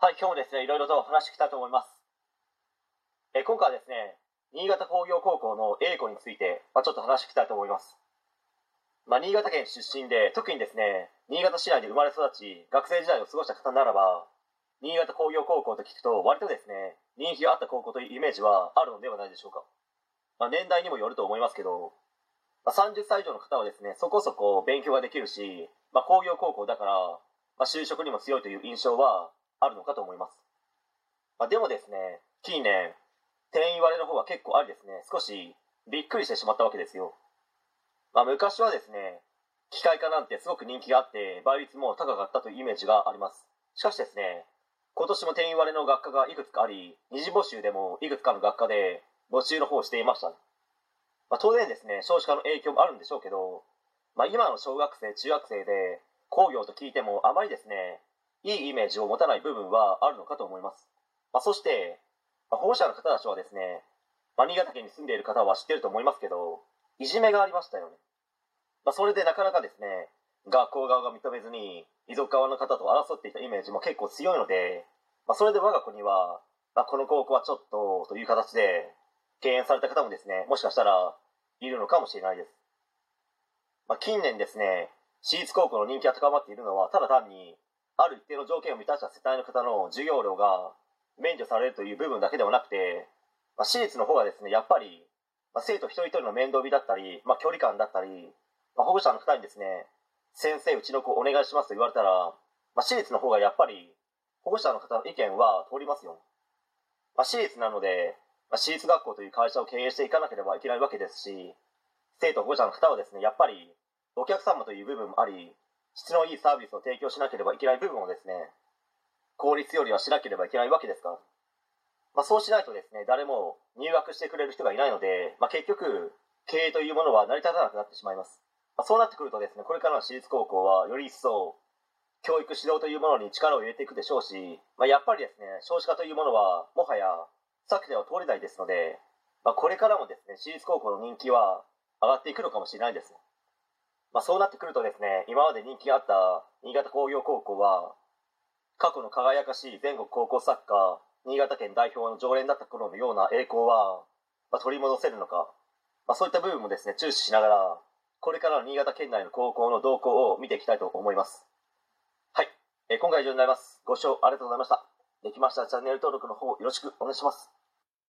はい、今日もですね、いろいろと話していきたいと思います。え今回はですね、新潟工業高校の A 子について、まあ、ちょっと話していきたいと思います。まあ、新潟県出身で、特にですね、新潟市内で生まれ育ち、学生時代を過ごした方ならば、新潟工業高校と聞くと、割とですね、人気があった高校というイメージはあるのではないでしょうか。まあ、年代にもよると思いますけど、まあ、30歳以上の方はですね、そこそこ勉強ができるし、まあ、工業高校だから、まあ、就職にも強いという印象はあるのかと思います。まあ、でもですね、近年、定員割れの方は結構ありですね、少しびっくりしてしまったわけですよ。まあ、昔はですね、機械科なんてすごく人気があって、倍率も高かったというイメージがあります。しかしですね、今年も定員割れの学科がいくつかあり、二次募集でもいくつかの学科で募集の方をしていました。まあ、当然ですね、少子化の影響もあるんでしょうけど、まあ、今の小学生、中学生で工業と聞いてもあまりですね、いいイメージを持たない部分はあるのかと思います。まあ、そして、まあ、保護者の方たちはですね、まあ、新潟県に住んでいる方は知ってると思いますけど、いじめがありましたよね。まあ、それでなかなかですね、学校側が認めずに、遺族側の方と争っていたイメージも結構強いので、まあ、それで我が子には、まあ、この高校はちょっとという形で、敬遠された方もですね、もしかしたらいるのかもしれないです。まあ、近年ですね、私立高校の人気が高まっているのは、ただ単に、ある一定の条件を満たした世帯の方の授業料が免除されるという部分だけではなくて、まあ、私立の方がですね、やっぱり、まあ、生徒一人一人の面倒見だったり、まあ、距離感だったり、まあ、保護者の方にですね、先生、うちの子お願いしますと言われたら、まあ、私立の方がやっぱり、保護者の方の意見は通りますよ。まあ、私立なので、まあ、私立学校という会社を経営していかなければいけないわけですし、生徒保護者の方はですね、やっぱり、お客様という部分もあり、質のいいサービスを提供しなければいけない部分をですね、効率よりはしなければいけないわけですから。まあ、そうしないとですね、誰も入学してくれる人がいないので、まあ、結局、経営というものは成り立たなくなってしまいます。まあ、そうなってくるとですね、これからの私立高校はより一層、教育指導というものに力を入れていくでしょうし、まあ、やっぱりですね、少子化というものは、もはや避けては通れないですので、まあ、これからもですね、私立高校の人気は上がっていくのかもしれないです。まあ、そうなってくるとですね、今まで人気があった新潟工業高校は、過去の輝かしい全国高校サッカー、新潟県代表の常連だった頃のような栄光は、まあ、取り戻せるのか、まあ、そういった部分もですね、注視しながら、これからの新潟県内の高校の動向を見ていきたいと思います。はい。えー今回以上になります。ご視聴ありがとうございました。できましたらチャンネル登録の方よろしくお願いします。